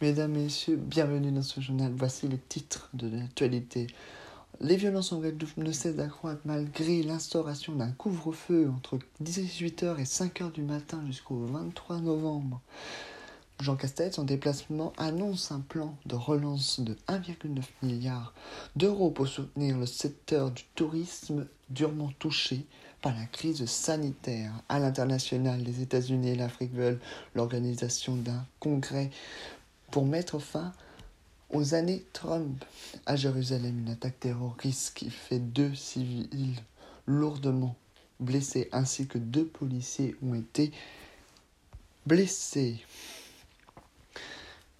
Mesdames, Messieurs, bienvenue dans ce journal. Voici les titres de l'actualité. Les violences en Guadeloupe ne cessent d'accroître malgré l'instauration d'un couvre-feu entre 18h et 5h du matin jusqu'au 23 novembre. Jean Castex, en déplacement, annonce un plan de relance de 1,9 milliard d'euros pour soutenir le secteur du tourisme durement touché par la crise sanitaire. À l'international, les États-Unis et l'Afrique veulent l'organisation d'un congrès pour mettre fin aux années Trump. À Jérusalem, une attaque terroriste qui fait deux civils lourdement blessés ainsi que deux policiers ont été blessés.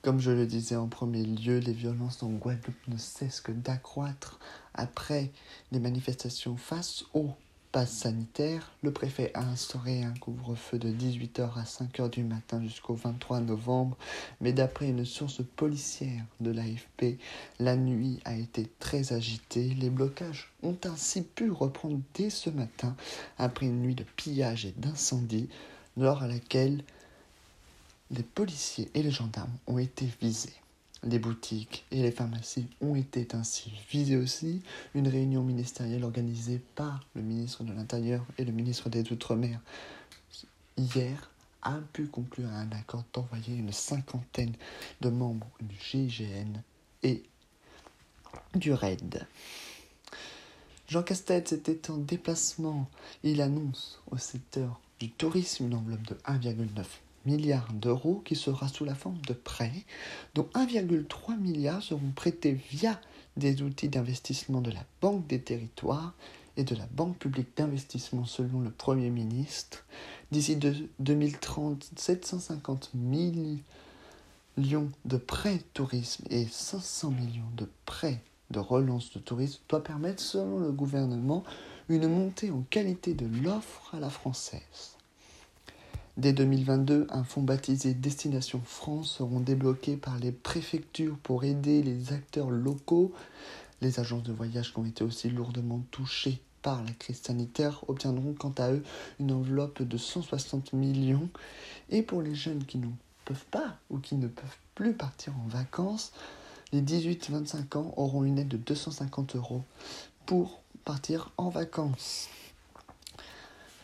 Comme je le disais en premier lieu, les violences en Guadeloupe ne cessent que d'accroître après les manifestations face au pass sanitaire. Le préfet a instauré un couvre-feu de 18h à 5h du matin jusqu'au 23 novembre, mais d'après une source policière de l'AFP, la nuit a été très agitée. Les blocages ont ainsi pu reprendre dès ce matin après une nuit de pillage et d'incendie, lors à laquelle les policiers et les gendarmes ont été visés. Les boutiques et les pharmacies ont été ainsi visées aussi. Une réunion ministérielle organisée par le ministre de l'Intérieur et le ministre des Outre-mer hier a pu conclure un accord d'envoyer une cinquantaine de membres du GIGN et du RAID. Jean Castex était en déplacement. Il annonce au secteur du tourisme une enveloppe de 1,9 milliards d'euros qui sera sous la forme de prêts, dont 1,3 milliard seront prêtés via des outils d'investissement de la Banque des territoires et de la Banque publique d'investissement selon le Premier ministre. D'ici 2030, 750 millions de prêts tourisme et 500 millions de prêts de relance de tourisme doivent permettre, selon le gouvernement, une montée en qualité de l'offre à la française. Dès 2022, un fonds baptisé Destination France seront débloqués par les préfectures pour aider les acteurs locaux. Les agences de voyage qui ont été aussi lourdement touchées par la crise sanitaire obtiendront quant à eux une enveloppe de 160 millions. Et pour les jeunes qui ne peuvent pas ou qui ne peuvent plus partir en vacances, les 18-25 ans auront une aide de 250 euros pour partir en vacances.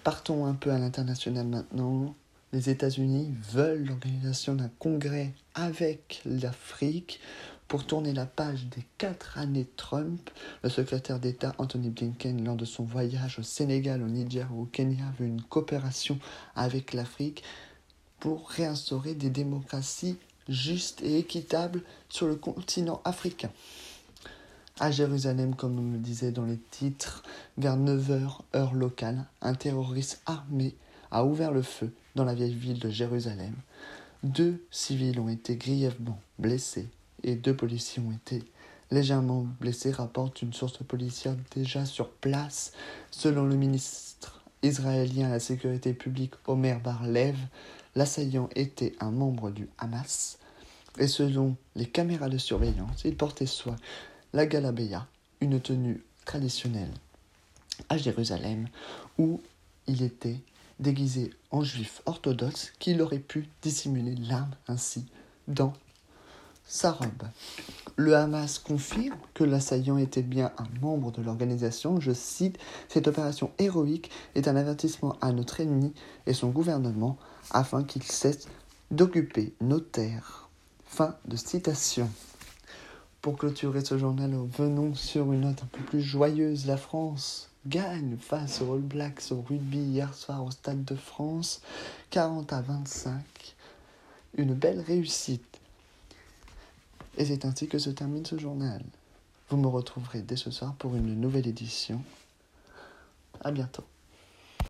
Partons un peu à l'international maintenant. Les États-Unis veulent l'organisation d'un congrès avec l'Afrique pour tourner la page des quatre années Trump. Le secrétaire d'État Anthony Blinken, lors de son voyage au Sénégal, au Niger ou au Kenya, veut une coopération avec l'Afrique pour réinstaurer des démocraties justes et équitables sur le continent africain à Jérusalem, comme on le disait dans les titres, vers 9h heure locale, un terroriste armé a ouvert le feu dans la vieille ville de Jérusalem. Deux civils ont été grièvement blessés et deux policiers ont été légèrement blessés, rapporte une source policière déjà sur place. Selon le ministre israélien à la sécurité publique Omer Barlev, l'assaillant était un membre du Hamas. Et selon les caméras de surveillance, il portait soit la Galabeya, une tenue traditionnelle à Jérusalem, où il était déguisé en juif orthodoxe qu'il aurait pu dissimuler l'arme ainsi dans sa robe. Le Hamas confirme que l'assaillant était bien un membre de l'organisation. Je cite, Cette opération héroïque est un avertissement à notre ennemi et son gouvernement afin qu'il cesse d'occuper nos terres. Fin de citation. Pour clôturer ce journal, venons sur une note un peu plus joyeuse. La France gagne face aux All Blacks au rugby hier soir au Stade de France, 40 à 25. Une belle réussite. Et c'est ainsi que se termine ce journal. Vous me retrouverez dès ce soir pour une nouvelle édition. À bientôt.